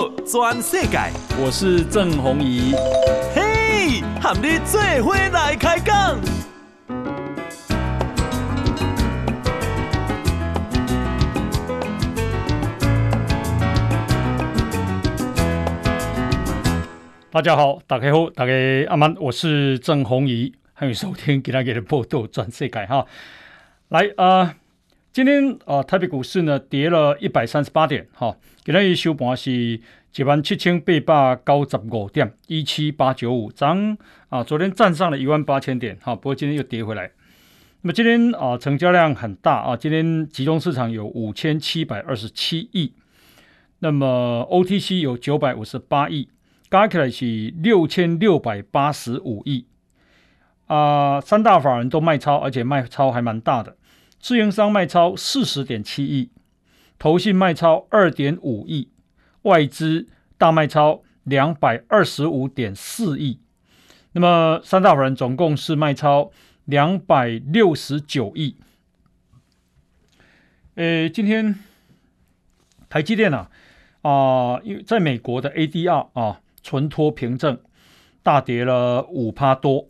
报全世界，我是郑宏仪。嘿，和你做伙来开讲。大家好，大家好，大家阿曼，我是郑宏仪，欢迎收听今天的报道全世界哈。来啊。呃今天啊，台北股市呢跌了一百三十八点，哈，今天一收盘是一万七千八百九十五点，一七八九五涨啊，昨天站上了一万八千点，哈，不过今天又跌回来。那么今天啊，成交量很大啊，今天集中市场有五千七百二十七亿，那么 OTC 有九百五十八亿，加起来是六千六百八十五亿啊，三大法人都卖超，而且卖超还蛮大的。自营商卖超四十点七亿，投信卖超二点五亿，外资大卖超两百二十五点四亿。那么三大法人总共是卖超两百六十九亿。呃，今天台积电啊啊，因为在美国的 ADR 啊存托凭证大跌了五趴多，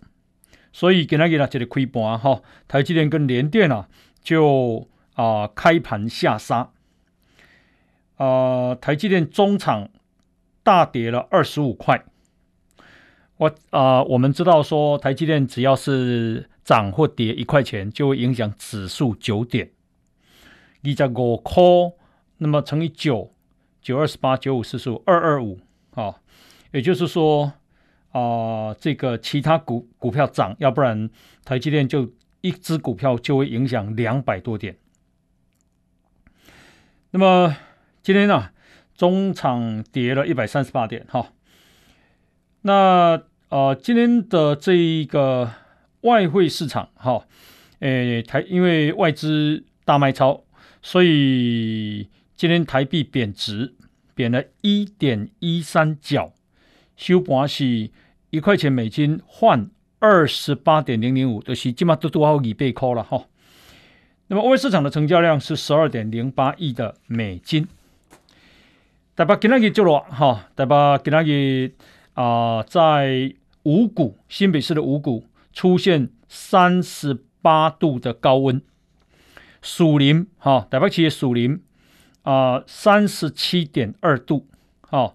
所以给他给他这里亏盘哈。台积电跟联电啊。就啊、开盘下杀，啊、台积电中场大跌了二十五块。我啊、我们知道说台积电只要是涨或跌一块钱，就会影响指数九点。你在五块，那么乘以九，九二十八，九五四十五，二二五啊。也就是说啊、这个其他股股票涨，要不然台积电就。一只股票就会影响两百多点。那么今天呢、中场跌了一百三十八点，哈。那呃，今天的这一个外汇市场，哈，诶，台因为外资大卖超，所以今天台币贬值，贬了一点一三角，收盘是一块钱美金换。二十八点零零五，就是起码都多好几倍扣了哈。那么，外汇市场的成交量是十二点零八亿的美金。台北今天日就落哈，台北今天日啊，在五股新北市的五股出现三十八度的高温，树林哈，台北市的树林啊，三十七点二度，哈，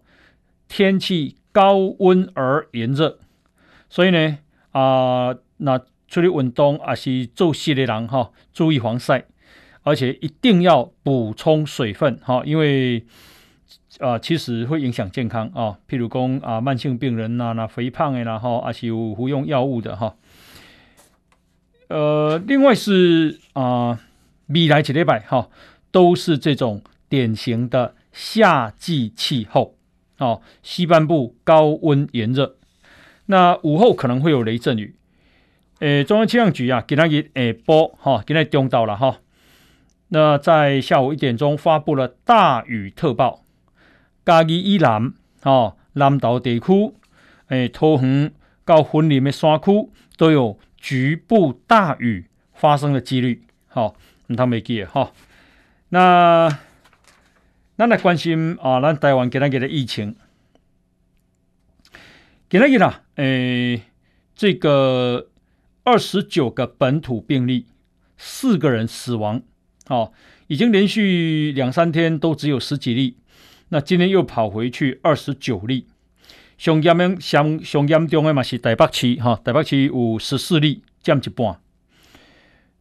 天气高温而炎热，所以呢。啊、那出去运动还是做事的人哈，注意防晒，而且一定要补充水分哈，因为啊、其实会影响健康啊。譬如讲啊，慢性病人呐，那肥胖的啦哈，还是有服用药物的哈。呃，另外是啊，未来几礼拜哈，都是这种典型的夏季气候哦，西半部高温炎热。那午后可能会有雷阵雨，诶，中央气象局啊，给他一诶波哈，给他中到了哈。那在下午一点钟发布了大雨特报，嘉义以南哦，南岛地区，诶，桃园到云林的山区都有局部大雨发生的几率，好，唔通没记哈。那咱来关心啊，咱台湾给他给的疫情。今天呢，诶，这个二十九个本土病例，四个人死亡，哦，已经连续两三天都只有十几例，那今天又跑回去二十九例，上严重、上上严重的嘛是台北市，哈，台北市有十四例，占一半，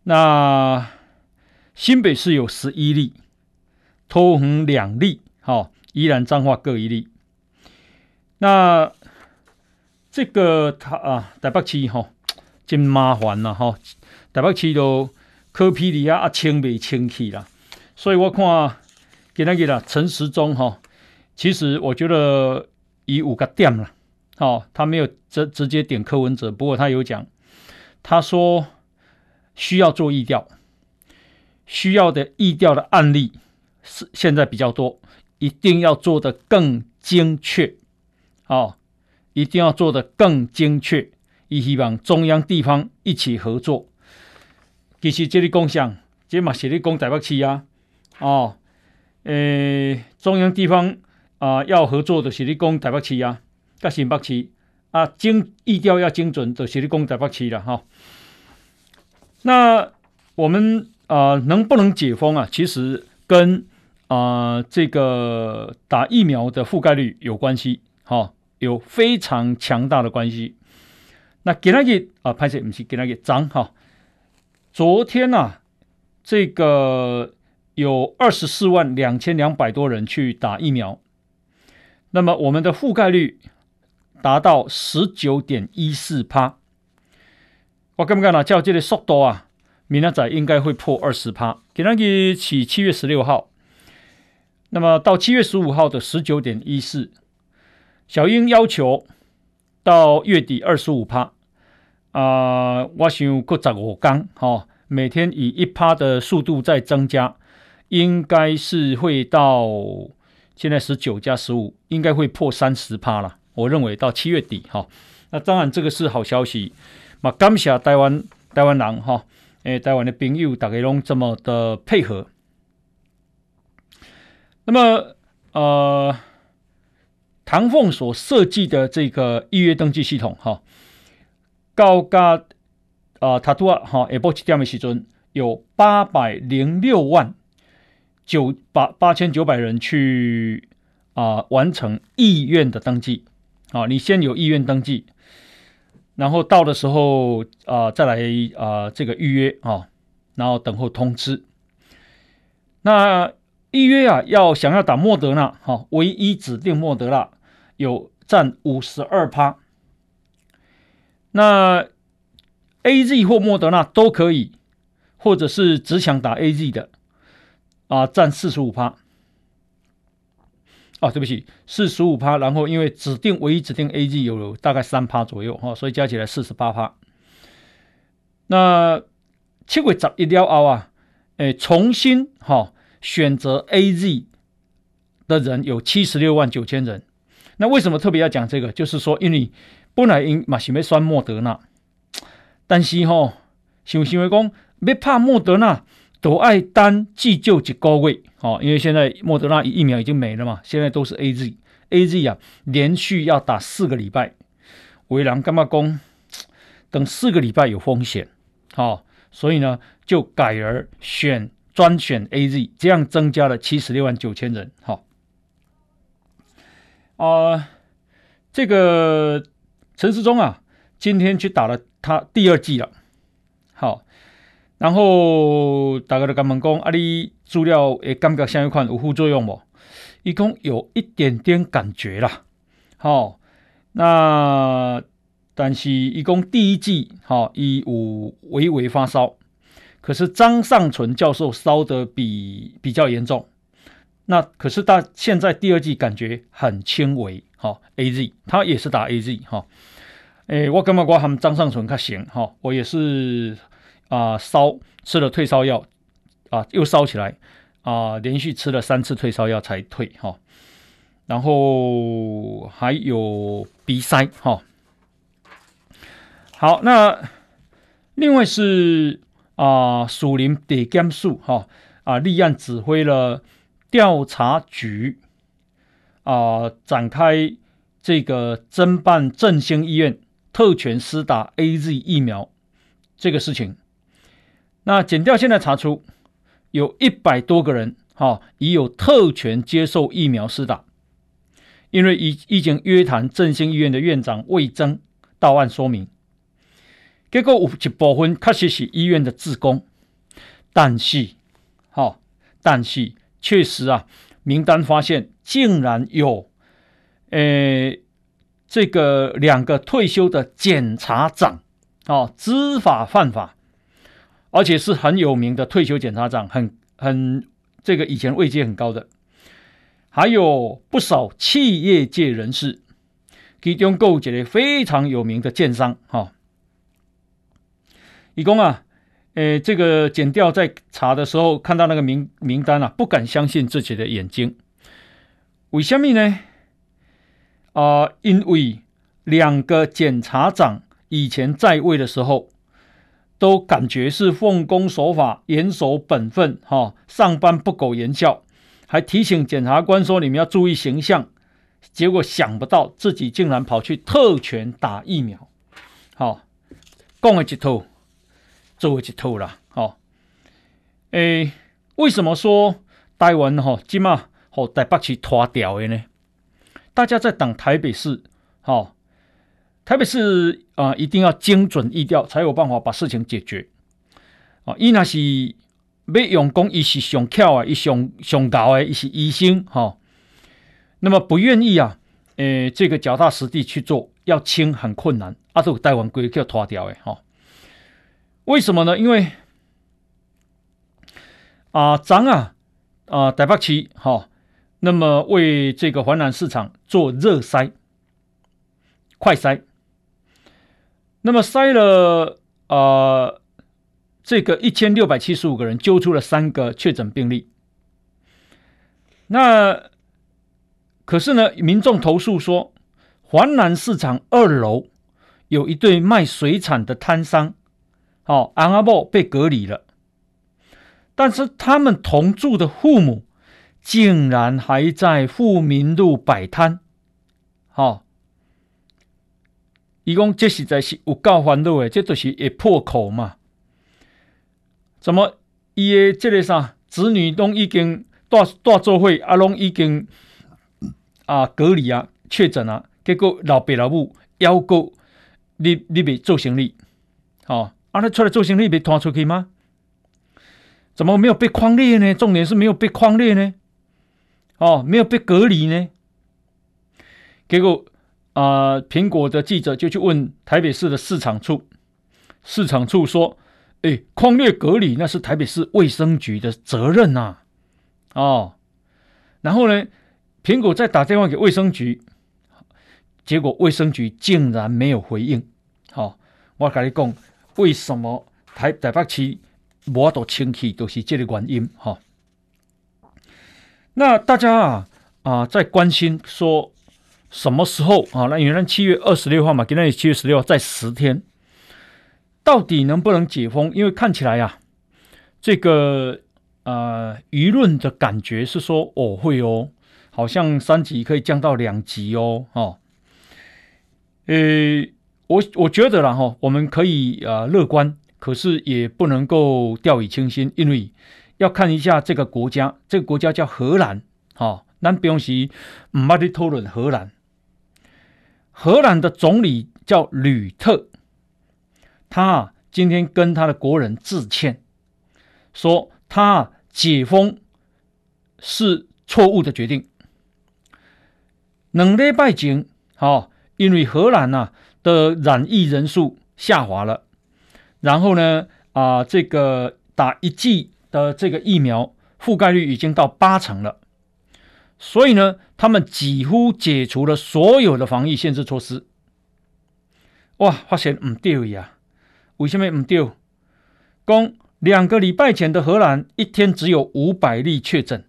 那新北市有十一例，桃园两例，哈，宜兰彰化各一例，那。这个他啊，台北市吼 真麻烦呐吼，台北市都柯 P 里啊清未清气啦，所以我看给那个啦陈时中哈，其实我觉得以五个点了，哦，他没有直直接点柯文哲，不过他有讲，他说需要做疫调，需要的疫调的案例是现在比较多，一定要做得更精确，哦。一定要做得更精确，也希望中央地方一起合作。其实这里共享，这嘛是你讲台北市啊，哦，诶，中央地方啊、要合作的是你讲台北市啊，甲新北市啊，精意调要精准的是你讲台北市了哈。那我们啊、能不能解封啊？其实跟啊、这个打疫苗的覆盖率有关系，哈、有非常强大的关系。那今日啊，拍摄不是今日涨哈。昨天呐、啊，这个有二十四万两千两百多人去打疫苗，那么我们的覆盖率达到十九点一四趴。我感觉呢，照这个速度啊，明仔应该会破二十趴。今日起七月十六号，那么到七月十五号的十九点一四，小英要求到月底二十五趴。啊、我想过十五天，哈，每天以一趴的速度在增加，应该是会到现在十九加十五，应该会破三十趴了。我认为到七月底，哈，那当然这个是好消息。嘛，感谢台湾台湾人，哈，诶，台湾的朋友大家拢这么的配合。那么，呃，唐凤所设计的这个预约登记系统，哈。高嘎啊，塔图啊，哈，下晡七点的时阵，有八百零六万九八八千九百人去啊、完成意愿的登记啊。你先有意愿登记，然后到的时候啊、再来啊、这个预约啊，然后等候通知。那预约啊，要想要打莫德纳哈，唯一指定莫德纳有占五十二趴。那 A Z 或莫德纳都可以，或者是只想打 A Z 的啊，占四十五趴。啊，对不起，四十五趴。然后因为指定唯一指定 A Z 有大概三趴左右哈、所以加起来四十八趴。那七月十一了后啊，诶，重新哈、选择 A Z 的人有七十六万九千人。那为什么特别要讲这个？就是说，因为本来因嘛想要选莫德纳，但是吼、哦，想为讲要怕莫德纳，都爱等急救一个月，哦，因为现在莫德纳疫苗已经没了嘛，现在都是 A Z，A Z 啊，连续要打四个礼拜，为人干嘛讲，等四个礼拜有风险，哦，所以呢，就改而选专选 A Z，这样增加了七十六万九千人，好、啊、这个。陈世忠啊，今天去打了他第二剂了，好，然后大家都跟我们讲，啊，你资料诶感觉像一款有副作用不？一共有一点点感觉啦，好，那但是一共第一剂好，一有微微发烧，可是张尚存教授烧得比比较严重，那可是他现在第二季感觉很轻微。好，A Z，他也是打 A Z 哈，诶，我感觉我和张尚存较行哈，我也是啊烧吃了退烧药啊又烧起来啊，连续吃了三次退烧药才退哈，然后还有鼻塞哈，好，那另外是啊树林地检署哈。啊立案指挥了调查局。啊，展开这个侦办振兴医院特权施打 AZ 疫苗这个事情，那检调现在查出有一百多个人，哈、已有特权接受疫苗施打，因为已已经约谈振兴医院的院长魏征到案说明，结果有一部分确实是医院的志工，但是，哈、但是确实啊。名单发现，竟然有，呃，这个两个退休的检察长，哦，知法犯法，而且是很有名的退休检察长，很很这个以前位阶很高的，还有不少企业界人士，其中勾结了非常有名的建商，哈、哦，一共啊。诶，这个检调在查的时候看到那个名名单啊，不敢相信自己的眼睛。为什么呢？啊、因为两个检察长以前在位的时候，都感觉是奉公守法、严守本分，哈、上班不苟言笑，还提醒检察官说：“你们要注意形象，结果想不到自己竟然跑去特权打疫苗，好，讲了一套，做一套啦，好，诶，为什么说台湾哈今嘛好台北市拖掉的呢？大家在等台北市，好，台北市啊、一定要精准疫调，才有办法把事情解决。啊，伊那是要用功，伊是上巧啊，伊上上高诶，伊是医生哈。那么不愿意啊，诶、这个脚踏实地去做，要清很困难，啊，都台湾规叫拖掉诶哈。为什么呢？因为啊，咱啊啊台北市哈。那么为这个华南市场做热筛、快筛，那么筛了啊、这个一千六百七十五个人，揪出了三个确诊病例。那可是呢，民众投诉说，华南市场二楼有一对卖水产的摊商，哦，阿阿伯被隔离了，但是他们同住的父母。竟然还在富民路摆摊，好、伊讲这实在是有够烦恼的，这都是会破口嘛？怎么伊的这个啥子女都已经大大做会啊，拢已经啊隔离啊确诊啊，结果老爸老母要求你你别做生意，好、啊那出来做生意被拖出去吗？怎么没有被框列呢？重点是没有被框列呢？哦，没有被隔离呢。结果啊，呃，苹果的记者就去问台北市的市场处，市场处说：“哎，框列隔离那是台北市卫生局的责任呐。”哦，然后呢，苹果再打电话给卫生局，结果卫生局竟然没有回应。好，哦，我跟你讲，为什么台台北市无法度清气，都是这个原因。哈，那大家啊啊在关心说什么时候啊？那原来七月二十六号嘛，今天七月十六号，在十天，到底能不能解封？因为看起来呀、啊，这个呃舆论的感觉是说哦会哦，好像三级可以降到两级哦，哦，呃，我我觉得啦哈，我们可以啊乐观，可是也不能够掉以轻心，因为。要看一下这个国家，这个国家叫荷兰，好，咱不用去唔捌去讨论荷兰。荷兰的总理叫吕特，他今天跟他的国人致歉，说他解封是错误的决定。两礼拜前，好，因为荷兰呐的染疫人数下滑了，然后呢，啊，这个打一剂。的这个疫苗覆盖率已经到八成了，所以呢，他们几乎解除了所有的防疫限制措施。哇，发现唔对呀？为什么唔对？讲两个礼拜前的荷兰一天只有五百例确诊，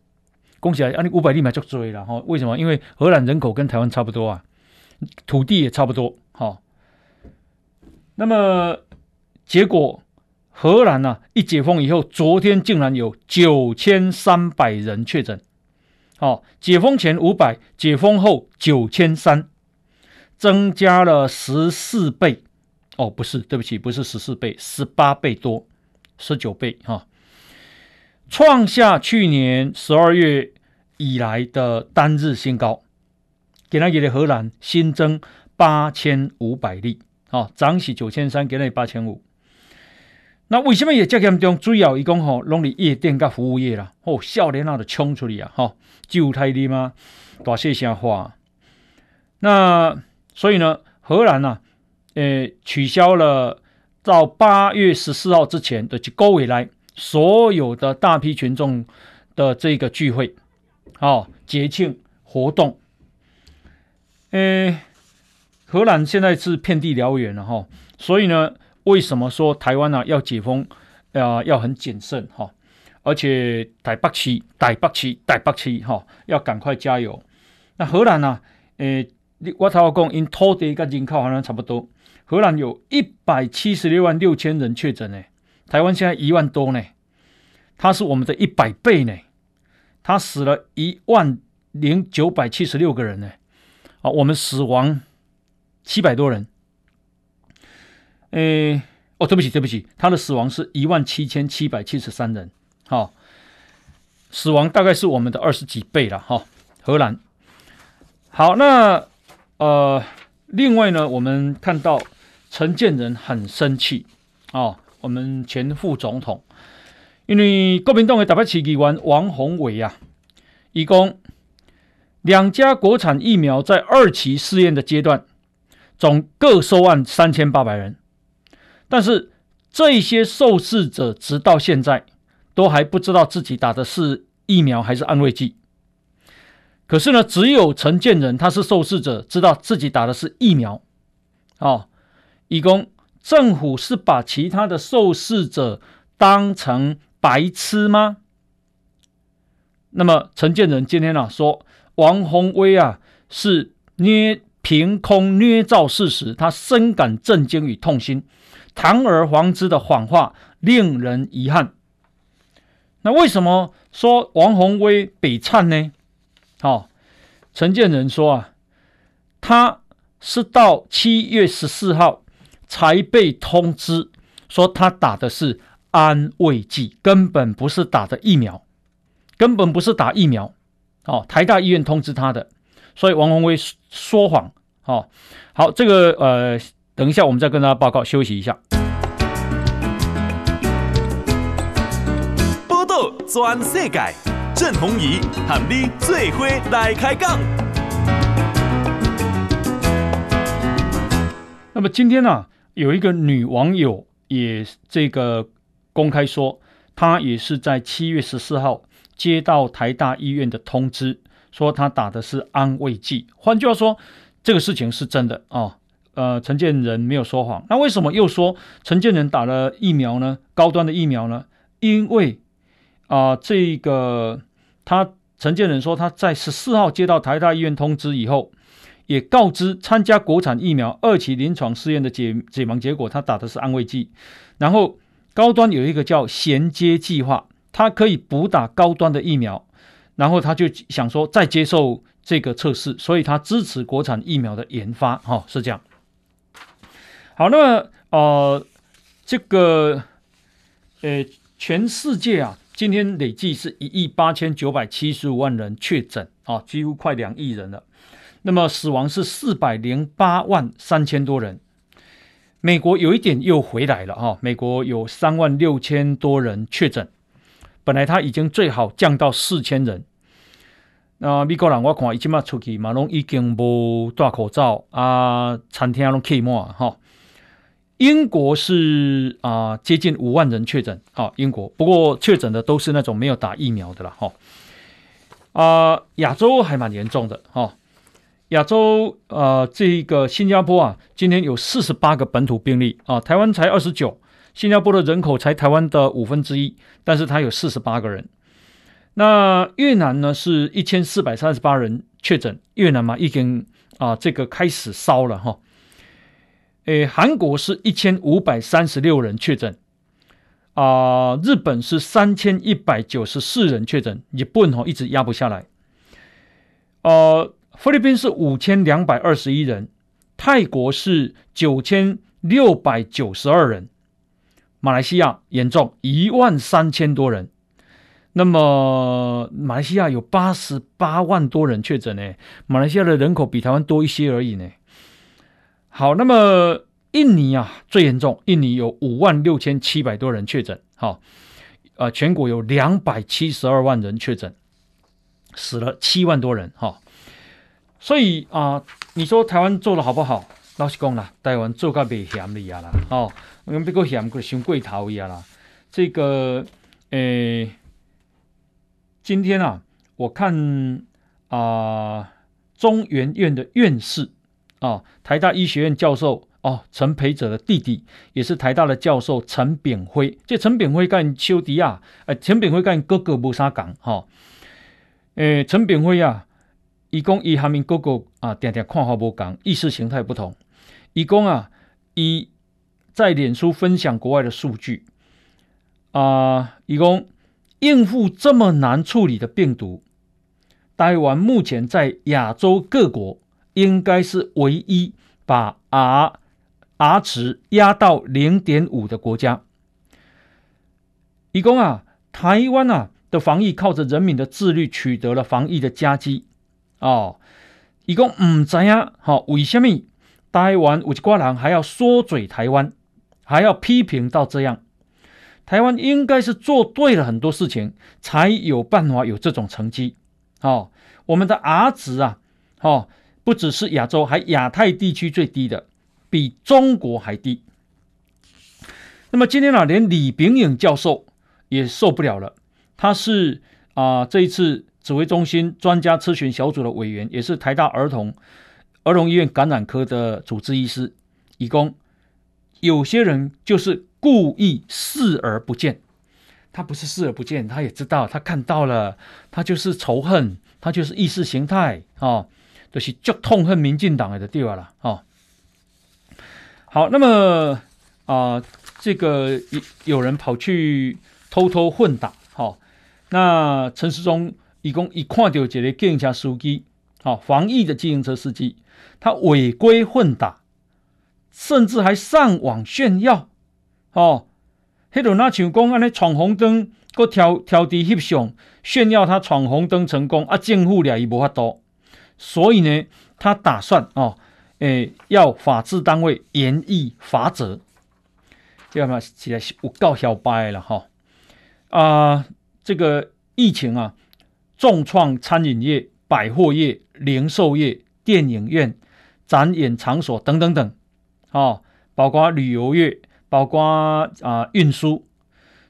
恭喜啊！啊，你五百例嘛就追了哈？为什么？因为荷兰人口跟台湾差不多啊，土地也差不多。那么结果。荷兰呢，一解封以后，昨天竟然有九千三百人确诊。好，解封前五百，解封后九千三，增加了十四倍。哦，不是，对不起，不是十四倍，十八倍多，十九倍哈，创下去年十二月以来的单日新高。给他给的荷兰新增八千五百例，好，涨起九千三，给那八千五。那为什么也这严重？主要一共吼，拢伫夜店甲服务业啦，哦，少年啊，就冲出去啊，吼，救太你吗？大细声话。那所以呢，荷兰呐、啊，诶、取消了到八月十四号之前的一个月来所有的大批群众的这个聚会，哦，节庆活动。诶，荷兰现在是遍地燎原了哈，所以呢。为什么说台湾呢、要解封啊、要很谨慎哈，而且台北市、台北市、台北市哈要赶快加油。那荷兰呢、啊？诶，我头讲因土地跟人口好像差不多。荷兰有一百七十六万六千人确诊呢，台湾现在一万多呢，它是我们的一百倍呢。它死了一万零九百七十六个人呢，啊，我们死亡七百多人。诶，哦，对不起，对不起，他的死亡是一万七千七百七十三人。哈、哦，死亡大概是我们的二十几倍了。哈、哦，荷兰。好，那呃，另外呢，我们看到陈建仁很生气哦，我们前副总统，因为国民党的台北市议员王宏伟呀，一共两家国产疫苗在二期试验的阶段，总各收案三千八百人，但是这些受试者直到现在都还不知道自己打的是疫苗还是安慰剂。可是呢，只有陈建仁他是受试者，知道自己打的是疫苗。哦，以供政府是把其他的受试者当成白痴吗？那么陈建仁今天呢、啊、说，王宏威啊是捏凭空捏造事实，他深感震惊与痛心，堂而皇之的谎话令人遗憾。那为什么说王鸿薇北灿呢？好，陈建仁说啊，他是到七月十四号才被通知说他打的是安慰剂，根本不是打的疫苗，根本不是打疫苗。哦，台大医院通知他的，所以王宏威说谎。哦，好，这个呃，等一下我们再跟大家报告。休息一下。报道全世界。郑弘仪和你最伙来开讲。那么今天呢、啊，有一个女网友也这个公开说，她也是在七月十四号接到台大医院的通知，说他打的是安慰剂。换句话说，这个事情是真的啊、哦。呃，陈建仁没有说谎。那为什么又说陈建仁打了疫苗呢？高端的疫苗呢？因为啊、呃，这个他陈建仁说，他在十四号接到台大医院通知以后，也告知参加国产疫苗二期临床试验的解解盲结果，他打的是安慰剂。然后高端有一个叫衔接计划，它可以补打高端的疫苗。然后他就想说再接受这个测试，所以他支持国产疫苗的研发。哈、哦，是这样。好，那么呃，这个呃，全世界啊。今天累计是一亿八千九百七十五万人确诊啊，几乎快两亿人了。那么死亡是四百零八万三千多人。美国有一点又回来了哈，美国有三万六千多人确诊，本来他已经最好降到四千人。那美国人我看伊即马出去嘛，拢已经无戴口罩啊，餐厅拢开满哈。英国是啊、呃，接近五万人确诊啊。英国不过确诊的都是那种没有打疫苗的了哈。啊，亚洲还蛮严重的哈。亚洲呃，这个新加坡啊，今天有四十八个本土病例啊。台湾才二十九，新加坡的人口才台湾的五分之一，但是它有四十八个人。那越南呢，是一千四百三十八人确诊，越南嘛已经啊，这个开始烧了哈。诶，韩国是一千五百三十六人确诊，啊、呃，日本是三千一百九十四人确诊，日本哈一直压不下来，呃，菲律宾是五千两百二十一人，泰国是九千六百九十二人，马来西亚严重一万三千多人，那么马来西亚有八十八万多人确诊呢，马来西亚的人口比台湾多一些而已呢。好，那么印尼啊最严重，印尼有五万六千七百多人确诊，好，呃，全国有两百七十二万人确诊，死了七万多人，哈，所以啊、你说台湾做的好不好？老实讲啦，台湾做甲袂嫌的呀啦，哦，我们别个嫌过伤过头呀啦，这个，诶，今天啊，我看啊、中原院的院士。啊，台大医学院教授哦，陈培哲的弟弟也是台大的教授陈炳辉。这陈炳辉跟邱迪亚，哎，陈炳辉跟哥哥无啥讲哈。诶，陈炳辉啊，伊讲伊下面哥哥啊，定定看法无讲，意识形态不同。伊讲啊，伊在脸书分享国外的数据啊，伊讲应付这么难处理的病毒，台湾目前在亚洲各国。应该是唯一把 R R 值压到零点五的国家。以供啊，台湾啊的防疫靠着人民的自律取得了防疫的佳绩哦。以供唔知啊，好为什么台湾有一挂人还要说嘴台湾，还要批评到这样？台湾应该是做对了很多事情，才有办法有这种成绩。哦，我们的 R 值啊，哦，不只是亚洲，还亚太地区最低的，比中国还低。那么今天啊，连李炳颖教授。也受不了了。他是啊、呃，这一次指挥中心专家咨询小组的委员，也是台大儿童儿童医院感染科的主治医师。以供有些人就是故意视而不见，他不是视而不见，他也知道，他看到了，他就是仇恨，他就是意识形态啊、就是就痛恨民进党的地方了啊。好，那么啊、呃，这个有人跑去。偷偷混打，好、那陈时中一共一看到这个计程车司机，好、防疫的自行车司机，他违规混打，甚至还上网炫耀，哦，迄种那像讲安尼闯红灯，搁挑挑伫翕相炫耀他闯红灯成功，啊，政府俩伊无法度，所以呢，他打算哦，诶，要法制单位严厉罚则，这样嘛，起来有够小白了哈。啊、呃，这个疫情啊，重创餐饮业、百货业、零售业、电影院、展演场所等等等，哦，包括旅游业，包括啊、运输。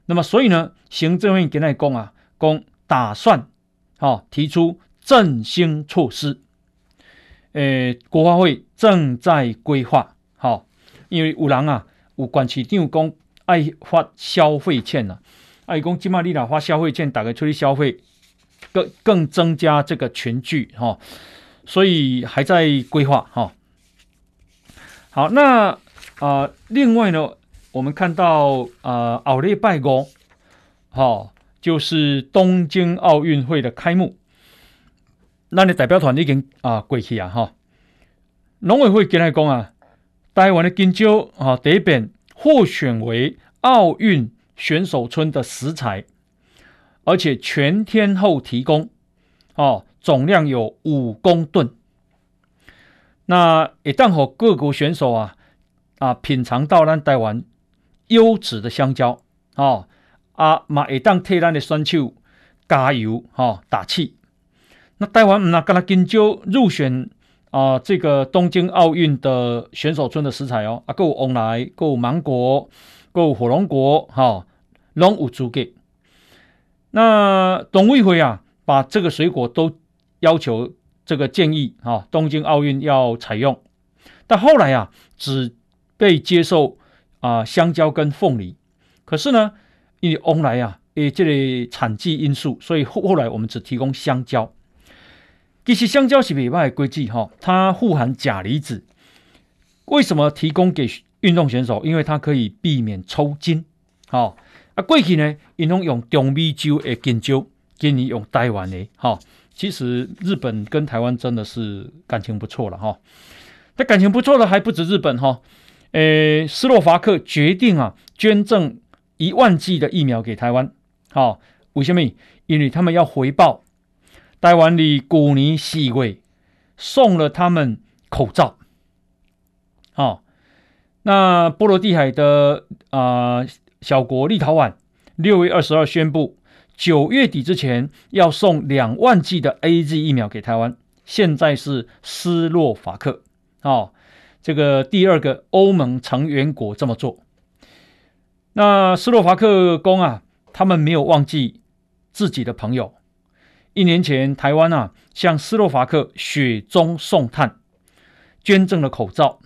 那么，所以呢，行政院给那讲啊，讲打算，哦，提出振兴措施。诶，国发会正在规划，好、哦，因为有人啊，有管市长讲爱发消费券啊。爱讲金马利亚发消费券，打开出去消费，更更增加这个群聚哈，所以还在规划哈。好，那啊、另外呢，我们看到啊，奥利拜公，哈，就是东京奥运会的开幕，那你代表团已经啊过去啊哈。农委会跟来讲啊，台湾的金蕉啊，第一遍获选为奥运。选手村的食材，而且全天候提供，哦，总量有五公吨。那也当好各国选手啊啊品尝到咱台湾优质的香蕉，哦啊嘛也当替咱的选手加油哈、哦、打气。那台湾唔那跟他金蕉入选啊这个东京奥运的选手村的食材哦，啊够旺来够芒果。够火龙果哈，拢有资格。那董委会啊，把这个水果都要求这个建议啊，东京奥运要采用。但后来啊，只被接受啊香蕉跟凤梨。可是呢，因为往来啊，诶这类产季因素，所以后后来我们只提供香蕉。其实香蕉是袂歹的果子哈，它富含钾离子。为什么提供给？运动选手，因为它可以避免抽筋，好、哦、啊。过去呢，因为用中美洲的金蕉，今年用台湾的，哈、哦。其实日本跟台湾真的是感情不错了，哈、那感情不错的还不止日本，哈、哦。诶，斯洛伐克决定啊，捐赠一万剂的疫苗给台湾，好、哦，为什么？因为他们要回报台湾的古尼西贵送了他们口罩，好、哦。那波罗的海的啊、小国立陶宛，六月二十二宣布，九月底之前要送两万剂的 AZ 疫苗给台湾。现在是斯洛伐克，哦，这个第二个欧盟成员国这么做。那斯洛伐克公啊，他们没有忘记自己的朋友。一年前，台湾啊向斯洛伐克雪中送炭，捐赠了口罩。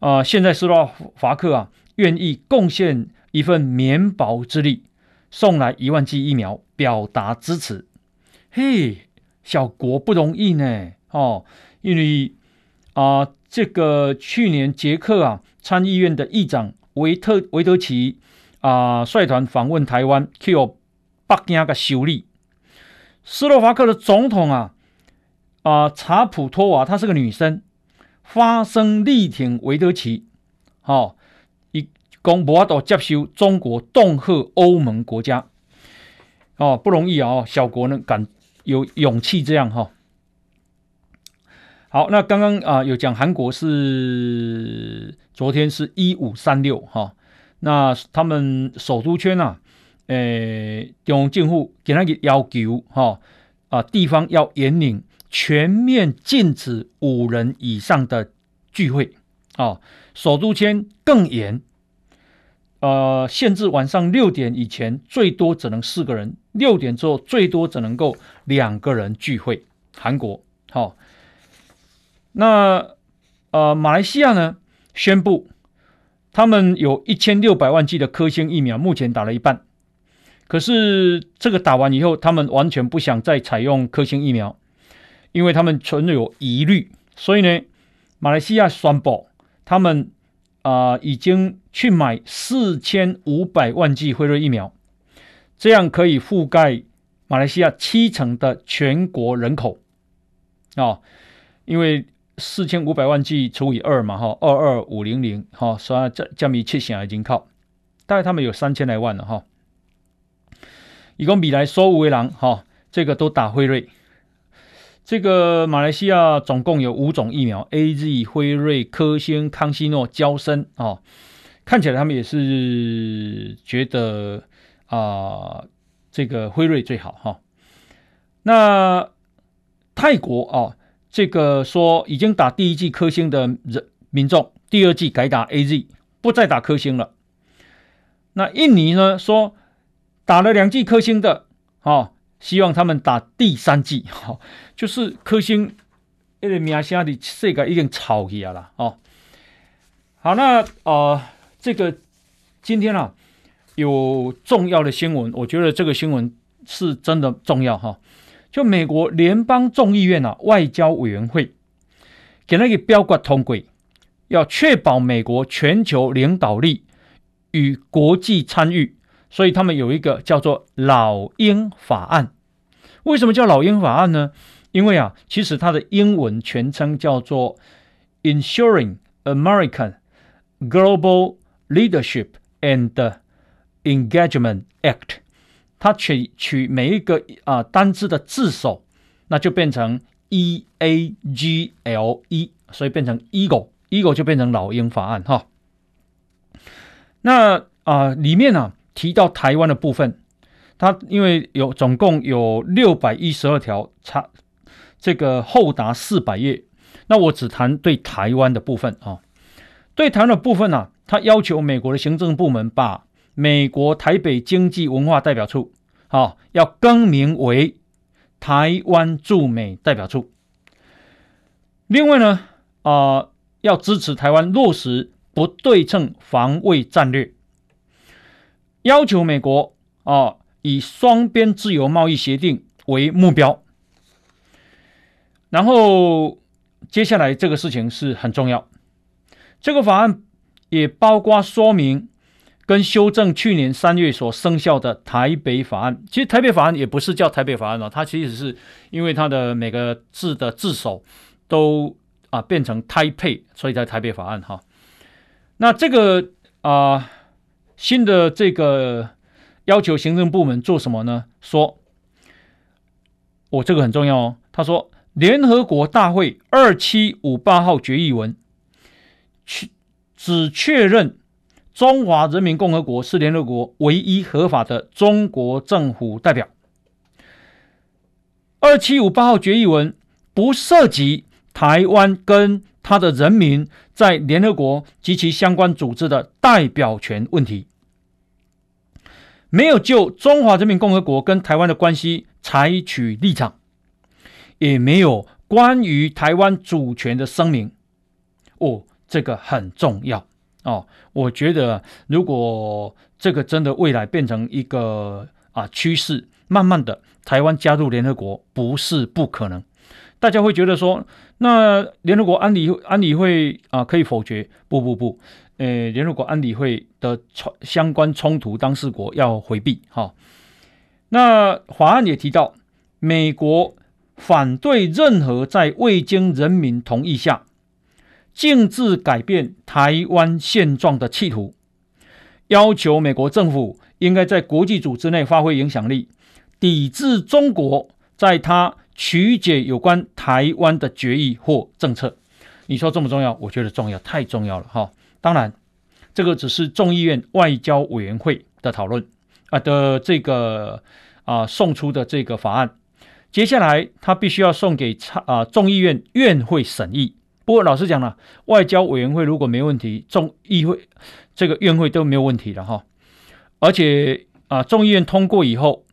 啊、现在斯洛伐克啊，愿意贡献一份绵薄之力，送来一万剂疫苗，表达支持。嘿，小国不容易呢，哦，因为啊、这个去年捷克啊参议院的议长维特维德奇啊、率团访问台湾，去有北京的修理。斯洛伐克的总统啊啊、查普托娃她是个女生，发声力挺维德奇，好、哦，一公博都接受中国恫吓欧盟国家，哦，不容易啊、哦，小国呢敢有勇气这样哈、好，那刚刚啊有讲韩国是昨天是一五三六哈，那他们首都圈啊，诶、呃，中央政府给他个要求哈啊，地方要严令全面禁止五人以上的聚会啊，首都圈更严，呃，限制晚上六点以前最多只能四个人，六点之后最多只能够两个人聚会。韩国好。那呃，马来西亚呢宣布，他们有一千六百万剂的科兴疫苗，目前打了一半。可是这个打完以后，他们完全不想再采用科兴疫苗，因为他们存有疑虑。所以呢，马来西亚宣布，他们啊、已经去买四千五百万剂辉瑞疫苗，这样可以覆盖马来西亚七成的全国人口啊、哦，因为。四千五百万剂除以二嘛，哈，二二五零零，哈，所以这这一切险已经靠，大概他们有三千来万了，哈。一共比来说五位郎，哈，这个都打辉瑞。这个马来西亚总共有五种疫苗：AZ、辉瑞、科兴、康希诺、娇生，啊，看起来他们也是觉得啊、这个辉瑞最好，哈。那泰国啊。这个说已经打第一剂科兴的人民众，第二剂改打 AZ，不再打科兴了。那印尼呢？说打了两剂科兴的，哦，希望他们打第三季，哈、哦，就是科兴，那个名声的世界已经炒起来了，哦。好，那呃，这个今天啊有重要的新闻，我觉得这个新闻是真的重要，哈、哦。就美国联邦众议院啊，外交委员会给那个标准通过，要确保美国全球领导力与国际参与，所以他们有一个叫做“老鹰法案”。为什么叫“老鹰法案”呢？因为啊，其实它的英文全称叫做 “Ensuring American Global Leadership and Engagement Act”。它取取每一个啊、单字的字首，那就变成 E A G L E，所以变成 Eagle，Eagle 就变成老鹰法案哈。那啊、里面呢、提到台湾的部分，它因为有总共有六百一十二条，差这个厚达四百页。那我只谈对台湾的部分啊，对台湾的部分呢、啊，它要求美国的行政部门把。美国台北经济文化代表处，好、要更名为台湾驻美代表处。另外呢，啊、要支持台湾落实不对称防卫战略，要求美国啊、以双边自由贸易协定为目标。然后接下来这个事情是很重要，这个法案也包括说明。跟修正去年三月所生效的台北法案，其实台北法案也不是叫台北法案哦，它其实是因为它的每个字的字首都啊变成台配，所以叫台北法案哈。那这个啊新的这个要求行政部门做什么呢？说，我、这个很重要哦。他说，联合国大会二七五八号决议文，去只确认。中华人民共和国是联合国唯一合法的中国政府代表。二七五八号决议文不涉及台湾跟他的人民在联合国及其相关组织的代表权问题，没有就中华人民共和国跟台湾的关系采取立场，也没有关于台湾主权的声明。哦，这个很重要。哦，我觉得如果这个真的未来变成一个啊趋势，慢慢的台湾加入联合国不是不可能。大家会觉得说，那联合国安理安理会啊可以否决？不不不，呃，联合国安理会的冲相关冲突当事国要回避。哈、那法案也提到，美国反对任何在未经人民同意下径自改变台湾现状的企图，要求美国政府应该在国际组织内发挥影响力，抵制中国在他曲解有关台湾的决议或政策。你说重不重要？我觉得重要，太重要了哈。当然，这个只是众议院外交委员会的讨论啊的这个啊送出的这个法案。接下来，他必须要送给参啊众议院院会审议。不过，老实讲了，外交委员会如果没问题，众议会这个院会都没有问题了哈。而且啊，众议院通过以后，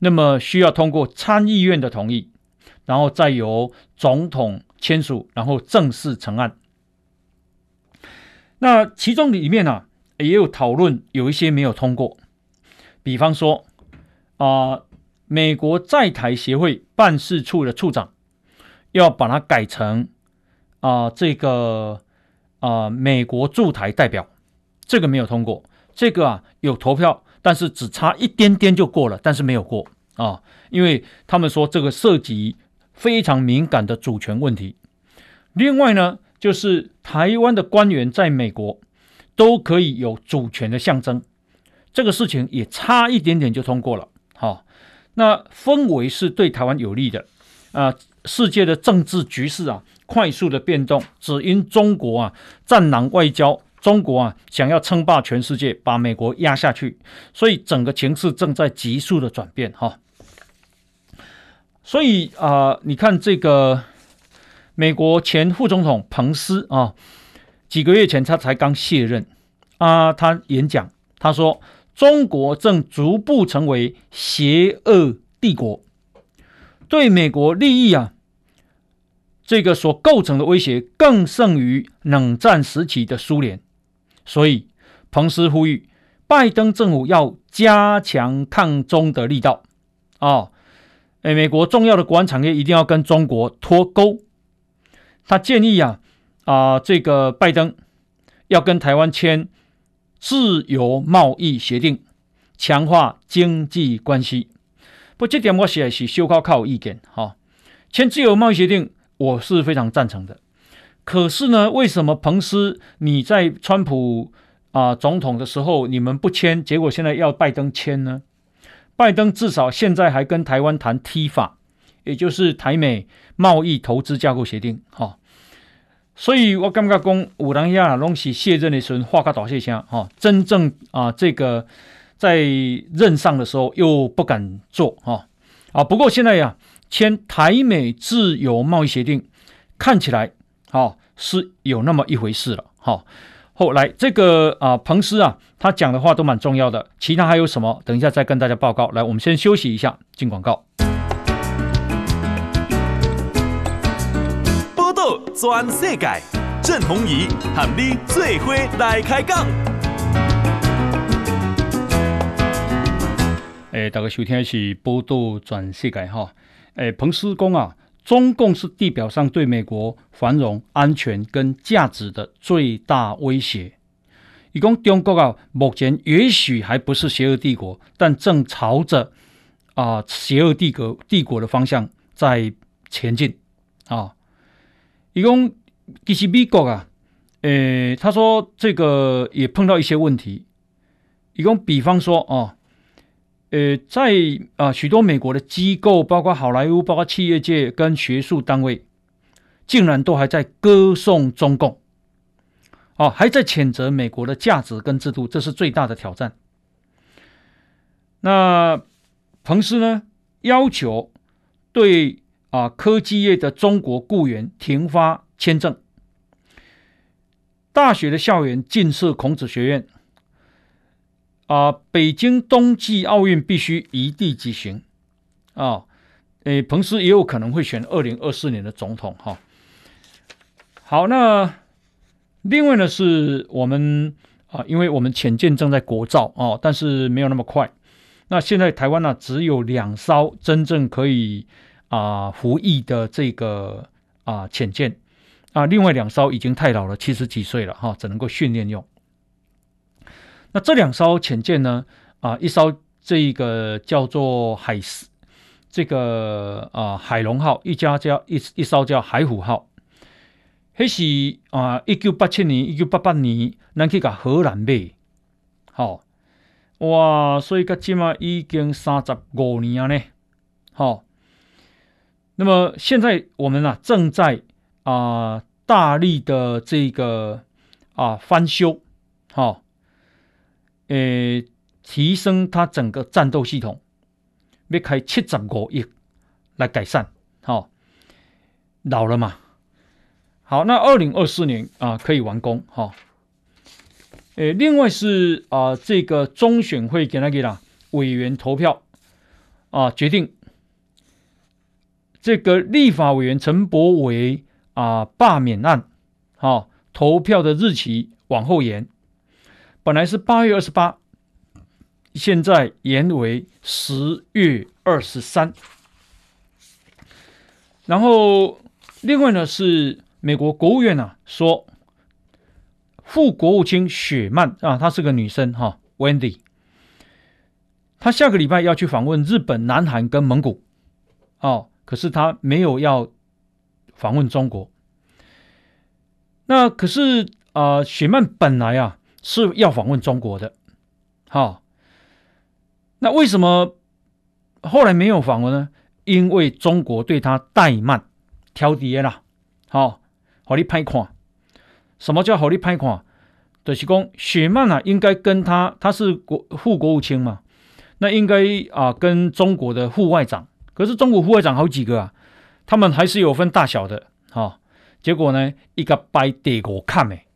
那么需要通过参议院的同意，然后再由总统签署，然后正式成案。那其中里面呢、啊，也有讨论，有一些没有通过，比方说啊。美国在台协会办事处的处长要把它改成啊、这个啊、美国驻台代表，这个没有通过。这个啊有投票，但是只差一点点就过了，但是没有过啊，因为他们说这个涉及非常敏感的主权问题。另外呢，就是台湾的官员在美国都可以有主权的象征，这个事情也差一点点就通过了，好、那氛围是对台湾有利的，啊、世界的政治局势啊，快速的变动，只因中国啊，战狼外交，中国啊，想要称霸全世界，把美国压下去，所以整个情势正在急速的转变，哈。所以啊、你看这个美国前副总统彭斯啊，几个月前他才刚卸任啊，他演讲，他说。中国正逐步成为邪恶帝国，对美国利益啊，这个所构成的威胁更胜于冷战时期的苏联。所以，彭斯呼吁拜登政府要加强抗中的力道啊！诶，美国重要的国安产业一定要跟中国脱钩。他建议啊啊，这个拜登要跟台湾签。自由贸易协定，强化经济关系。不，这点我写是修考考有意见哈。签自由贸易协定，我是非常赞成的。可是呢，为什么彭斯你在川普啊、总统的时候你们不签，结果现在要拜登签呢？拜登至少现在还跟台湾谈 T 法也就是台美贸易投资架构协定哈。所以我感觉讲，有人呀，拢是卸任的时候画个大细声哈，真正啊，这个在任上的时候又不敢做哈啊。不过现在呀，签台美自由贸易协定，看起来啊是有那么一回事了哈。后来这个啊，彭斯啊，他讲的话都蛮重要的。其他还有什么？等一下再跟大家报告。来，我们先休息一下，进广告。全世界，郑弘仪和你最伙来开讲。诶，大家收听的是报道全世界哈。诶，彭斯讲啊，中共是地表上对美国繁荣、安全跟价值的最大威胁。伊讲中国啊，目前也许还不是邪恶帝国，但正朝着啊邪恶帝国帝国的方向在前进啊。一共其实美国啊，诶、欸，他说这个也碰到一些问题。一共比方说哦，呃、在啊许多美国的机构，包括好莱坞，包括企业界跟学术单位，竟然都还在歌颂中共，哦、还在谴责美国的价值跟制度，这是最大的挑战。那彭斯呢，要求对。啊！科技业的中国雇员停发签证，大学的校园禁设孔子学院。啊，北京冬季奥运必须一地举行。啊，诶，彭斯也有可能会选二零二四年的总统。哈，好，那另外呢，是我们啊，因为我们潜舰正在国造啊，但是没有那么快。那现在台湾呢，只有两艘真正可以。啊，服役的这个啊潜舰啊，另外两艘已经太老了，七十几岁了哈、只能够训练用。那这两艘潜舰呢？啊，一艘这个叫做海，这个啊、海龙号，一家叫一一艘叫海虎号，那是啊一九八七年、一九八八年，咱去甲荷兰买，好、哦、哇，所以到今嘛已经三十五年了呢，好、哦，那么现在我们啊正在啊、大力的这个啊翻修，好、哦，诶。提升它整个战斗系统，要开七十五亿来改善。好、哦，老了嘛。好，那二零二四年啊可以完工。哈、哦，诶，另外是啊，这个中选会给那个啦委员投票啊决定，这个立法委员陈柏惟啊罢免案，好、投票的日期往后延，本来是八月二十八。现在延为十月二十三，然后另外呢是美国国务院啊说，副国务卿雪曼啊，她是个女生哈，Wendy，她下个礼拜要去访问日本、南韩跟蒙古，哦，可是他没有要访问中国。那可是啊、雪曼本来啊是要访问中国的，好。那为什么后来没有访问呢？因为中国对他怠慢、挑剔啦。好，好你拍款，什么叫好你拍款？就是讲雪曼啊，应该跟他，他是国副国务卿嘛，那应该啊跟中国的副外长。可是中国副会长好几个啊，他们还是有分大小的。好，结果呢，一个摆第五看诶，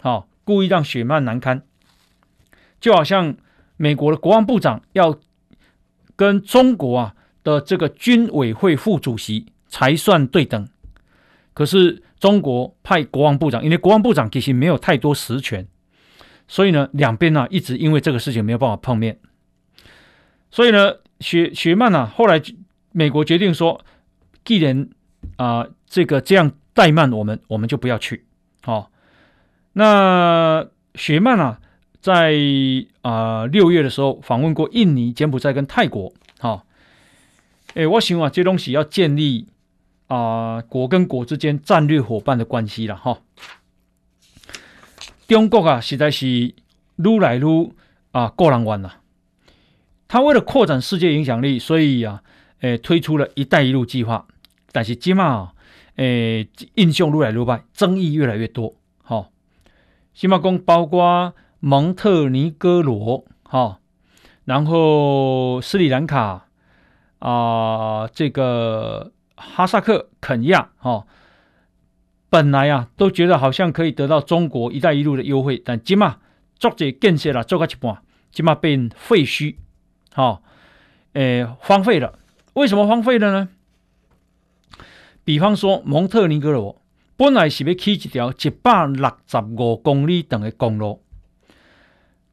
好，故意让雪曼难堪，就好像。美国的国防部长要跟中国啊的这个军委会副主席才算对等，可是中国派国防部长，因为国防部长其实没有太多实权，所以呢，两边呢一直因为这个事情没有办法碰面，所以呢，雪雪曼呢后来美国决定说，既然啊、呃、这个这样怠慢我们，我们就不要去。好、哦，那雪曼啊。在啊六、呃、月的时候访问过印尼、柬埔寨跟泰国，哈、哦，诶，我想啊，这东西要建立啊、呃、国跟国之间战略伙伴的关系了，哈、哦。中国啊，实在是愈来愈啊过难关了。他为了扩展世界影响力，所以啊，诶，推出了一带一路计划，但是今嘛，诶，印象越来越坏，争议越来越多，哈、哦。起码讲包括。蒙特尼哥罗，哈、然后斯里兰卡啊、这个哈萨克、肯亚，哈、本来啊都觉得好像可以得到中国“一带一路”的优惠，但今嘛作者建设了，做个一半，今嘛变废墟，哈、哦，诶，荒废了。为什么荒废了呢？比方说蒙特尼哥罗本来是要起一条一百六十五公里长的公路。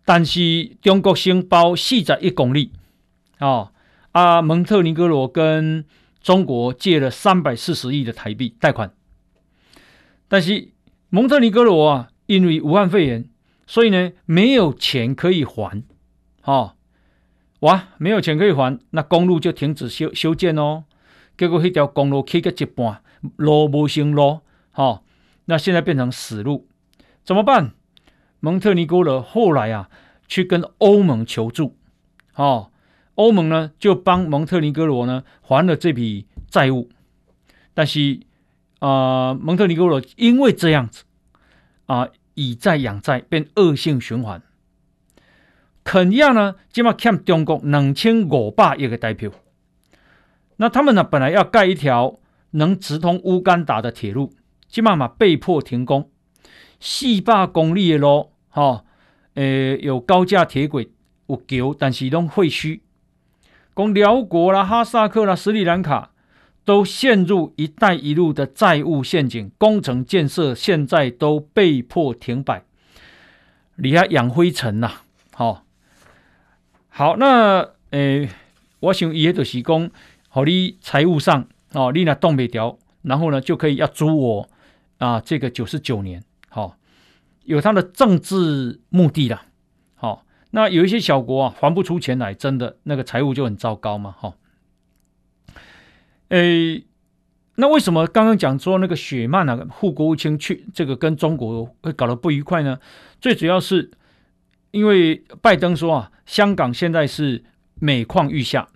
但是中国先包四十一公里，哦，啊，蒙特尼哥罗跟中国借了三百四十亿的台币贷款，但是蒙特尼哥罗啊，因为武汉肺炎，所以呢没有钱可以还，哦，哇，没有钱可以还，那公路就停止修修建哦，结果那条公路起个一半，路不行路，哦，那现在变成死路，怎么办？蒙特尼哥罗后来啊，去跟欧盟求助，哦，欧盟呢就帮蒙特尼哥罗呢还了这笔债务，但是啊、蒙特尼哥罗因为这样子啊、以债养债变恶性循环。肯尼亚呢，今嘛欠中国两千五百亿个代票，那他们呢本来要盖一条能直通乌干达的铁路，今嘛嘛被迫停工，四百公里的路。哈、哦，诶，有高架铁轨，有桥，但是都废墟。讲辽国啦、哈萨克啦、斯里兰卡都陷入“一带一路”的债务陷阱，工程建设现在都被迫停摆，你还养灰尘呐？好、好，那诶，我想也就是讲，好，你财务上哦，你那动不掉，然后呢，就可以要租我啊，这个九十九年。好有他的政治目的了，好，那有一些小国啊还不出钱来，真的那个财务就很糟糕嘛，哈。诶，那为什么刚刚讲说那个雪曼啊，副国务卿去这个跟中国会搞得不愉快呢？最主要是因为拜登说啊，香港现在是每况愈下，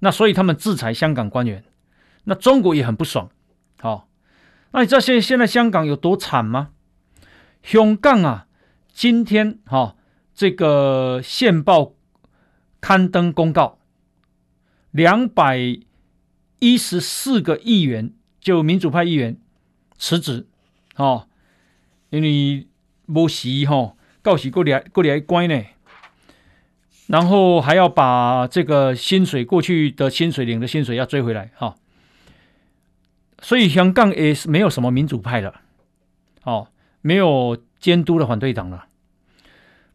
那所以他们制裁香港官员，那中国也很不爽。好、哦，那你知道现现在香港有多惨吗？香港啊，今天哈、哦、这个现报刊登公告，两百一十四个议员就民主派议员辞职，哦，因为没席哈，告起过来过来关呢，然后还要把这个薪水过去的薪水领的薪水要追回来哈、所以香港也是没有什么民主派的，哦，没有监督的反对党了，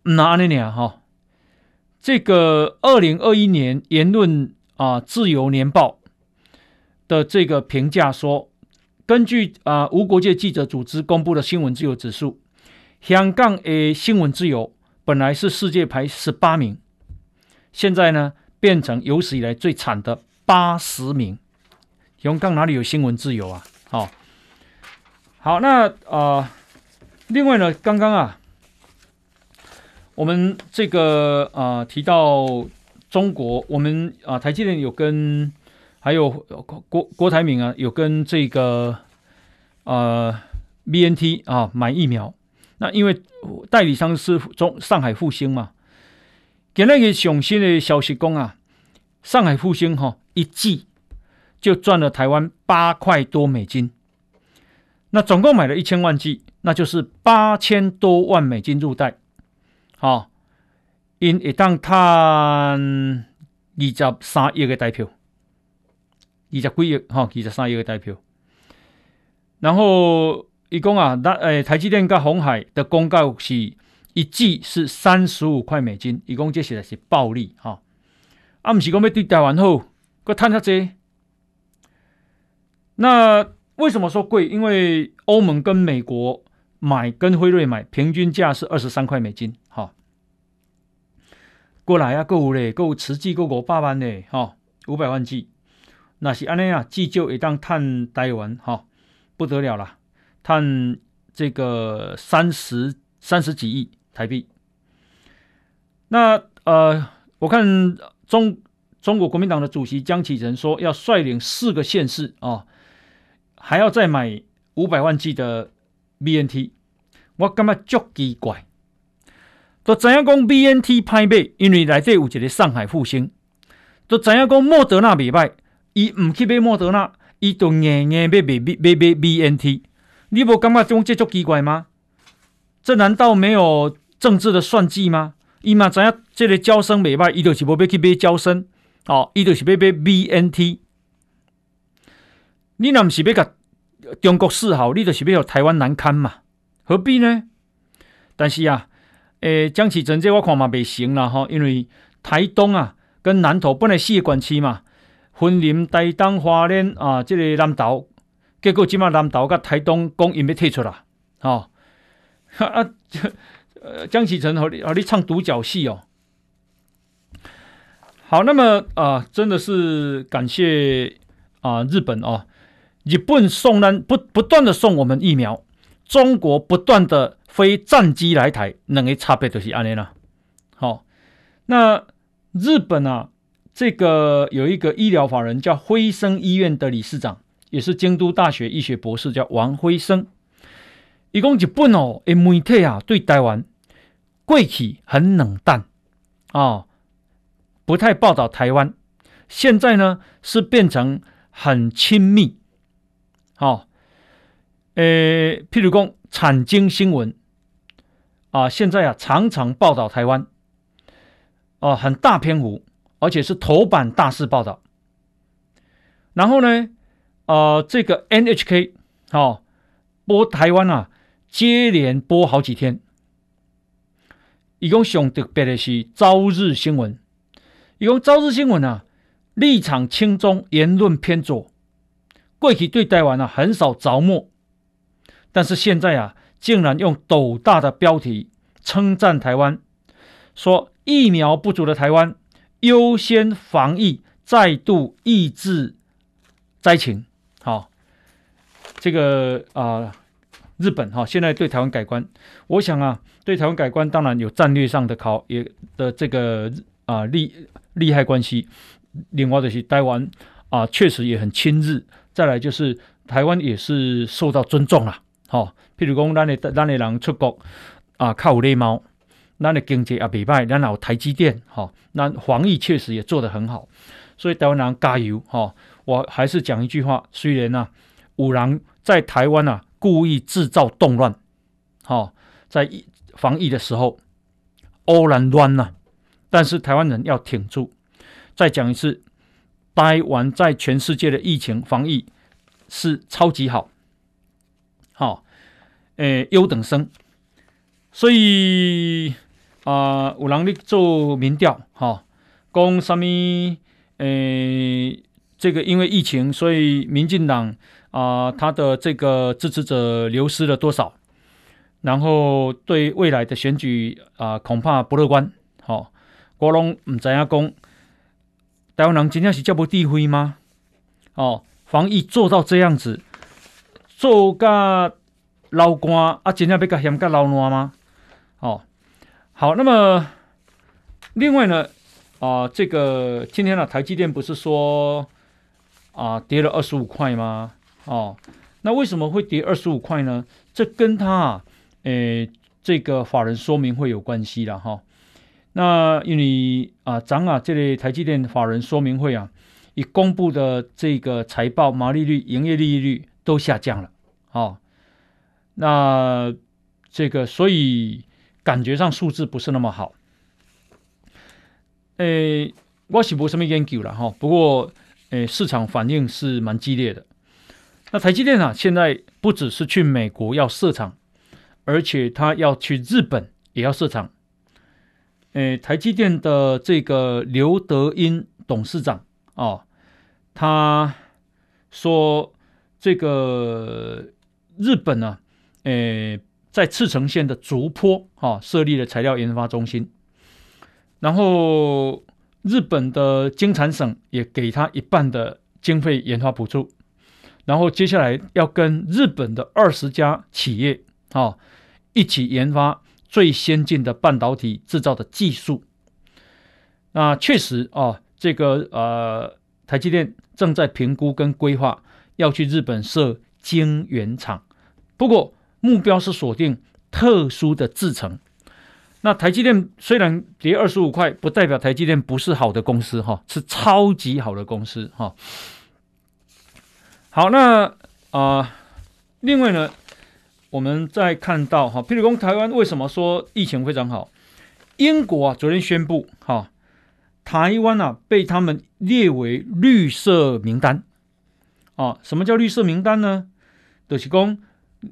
那那年哈，这个二零二一年言论啊自由年报的这个评价说，根据啊无国界记者组织公布的新闻自由指数，香港的新闻自由本来是世界排十八名，现在呢变成有史以来最惨的八十名。香港哪里有新闻自由啊？好、哦，好，那啊、另外呢，刚刚啊，我们这个啊、提到中国，我们啊、台积电有跟。还有郭郭台铭啊，有跟这个呃 BNT 啊买疫苗。那因为代理商是中上海复兴嘛，给那个上新的消息讲啊，上海复兴哈、一季就赚了台湾八块多美金。那总共买了一千万剂，那就是八千多万美金入袋。好，因一旦看二十三亿个代票。二十几亿哈，二十三亿个代表。然后伊讲啊，那诶，台积电跟鸿海的公告是一季是三十五块美金，一共这写的是暴利哈。啊，不是讲要对台湾好，佮贪下这。那为什么说贵？因为欧盟跟美国买，跟辉瑞买，平均价是二十三块美金哈。过来啊，够嘞，够慈济够五百万嘞哈，五百万剂。那是安尼啊，急救一当探台湾哈，不得了了，探这个三十三十几亿台币。那呃，我看中中国国民党的主席江启臣说，要率领四个县市啊，还要再买五百万剂的 BNT，我感觉足奇怪。都怎样讲 BNT 拍买，因为内底有一个上海复兴，都怎样讲莫德纳未歹。伊唔去买莫德纳，伊就硬硬买买买买 BNT，你无感觉种这种奇怪吗？这难道没有政治的算计吗？伊嘛知影这个娇生袂歹，伊就是无要去买娇生，哦，伊就是要买 BNT。你若毋是要甲中国示好，你就是要台湾难堪嘛？何必呢？但是啊，诶、欸，江启臣这我看嘛袂行啦吼，因为台东啊跟南投本来四个管区嘛。分林、台东、花莲啊，这个南投，结果即马南投甲台东讲因要退出啦，哦，啊，呃，江启臣和你和你唱独角戏哦。好，那么啊，真的是感谢啊，日本哦，日本送呢不不断的送我们疫苗，中国不断的飞战机来台，两个差别就是安尼啦。好、那日本啊。这个有一个医疗法人叫辉生医院的理事长，也是京都大学医学博士，叫王辉生。一共日本哦，诶，媒体啊，对台湾贵企很冷淡啊、哦，不太报道台湾。现在呢，是变成很亲密。好、哦，诶，譬如讲产经新闻啊，现在啊常常报道台湾，哦，很大篇幅。而且是头版大肆报道，然后呢，呃，这个 NHK 好、哦、播台湾啊，接连播好几天。一共上特别的是朝日新闻，一共朝日新闻啊，立场亲中，言论偏左，过去对台湾啊很少着墨，但是现在啊，竟然用斗大的标题称赞台湾，说疫苗不足的台湾。优先防疫，再度抑制灾情，好，这个啊、日本哈现在对台湾改观，我想啊，对台湾改观当然有战略上的考也的这个啊利利害关系。另外就是台湾啊，确实也很亲日。再来就是台湾也是受到尊重了，好，譬如讲咱的咱的人出国啊，靠有礼貌，咱的经济也袂歹，咱有台积电，哈，那防疫确实也做得很好，所以台湾人加油，哈，我还是讲一句话，虽然呢、啊，有人在台湾啊故意制造动乱，好，在防疫的时候欧然乱呐，但是台湾人要挺住。再讲一次，台湾在全世界的疫情防疫是超级好，好，诶，优等生。所以啊，有人咧做民调，哈，讲什么？诶，这个因为疫情，所以民进党啊，他的这个支持者流失了多少？然后对未来的选举啊，恐怕不乐观。好，国龙唔知影讲。台湾人真正是这么地灰吗？哦，防疫做到这样子，做个老官啊，真正要个嫌个老烂吗？哦，好，那么另外呢，啊、这个今天呢，台积电不是说啊、跌了二十五块吗？哦，那为什么会跌二十五块呢？这跟他啊诶这个法人说明会有关系了哈。那因为啊，涨啊，这类台积电法人说明会啊，已公布的这个财报毛利率、营业利率都下降了，哦，那这个所以感觉上数字不是那么好。诶，我是没什么研究了哈，不过诶，市场反应是蛮激烈的。那台积电啊，现在不只是去美国要设厂，而且他要去日本也要设厂。诶，台积电的这个刘德音董事长哦，他说这个日本呢，诶，在赤城县的竹坡啊设立了材料研发中心，然后日本的经产省也给他一半的经费研发补助，然后接下来要跟日本的二十家企业啊一起研发。最先进的半导体制造的技术，那确实啊，这个呃，台积电正在评估跟规划要去日本设晶圆厂，不过目标是锁定特殊的制程。那台积电虽然跌二十五块，不代表台积电不是好的公司哈，是超级好的公司哈。好，那啊、另外呢？我们再看到哈，譬如说台湾为什么说疫情非常好？英国啊，昨天宣布哈，台湾啊被他们列为绿色名单。啊，什么叫绿色名单呢？就是说，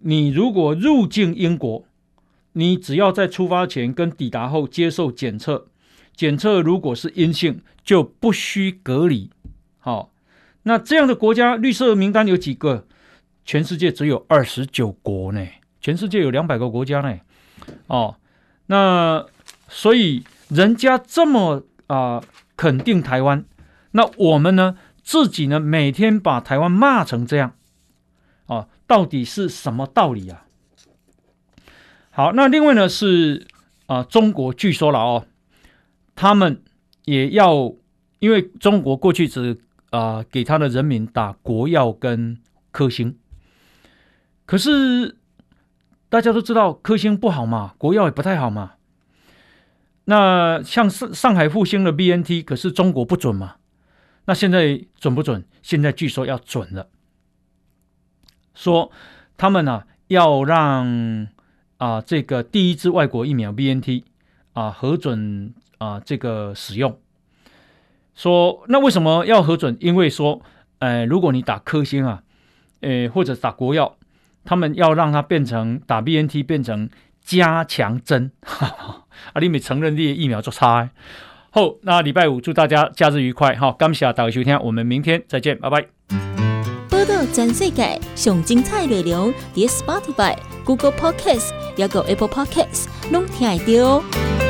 你如果入境英国，你只要在出发前跟抵达后接受检测，检测如果是阴性，就不需隔离。好，那这样的国家绿色名单有几个？全世界只有二十九国呢，全世界有两百个国家呢，哦，那所以人家这么啊、肯定台湾，那我们呢自己呢每天把台湾骂成这样，哦，到底是什么道理啊？好，那另外呢是啊、中国据说了哦，他们也要，因为中国过去只啊、给他的人民打国药跟科兴。可是大家都知道科兴不好嘛，国药也不太好嘛。那像上上海复兴的 BNT，可是中国不准嘛。那现在准不准？现在据说要准了，说他们啊要让啊这个第一支外国疫苗 BNT 啊核准啊这个使用。说那为什么要核准？因为说，呃，如果你打科兴啊，呃，或者打国药。他们要让它变成打 BNT 变成加强针，啊，你没承认这些疫苗做差。后，那礼拜五祝大家假日愉快，好，感谢大家收听，我们明天再见，拜拜。报道全世界上精彩内容，点 Spotify、Google Podcasts，还有 Apple Podcasts，拢听得到。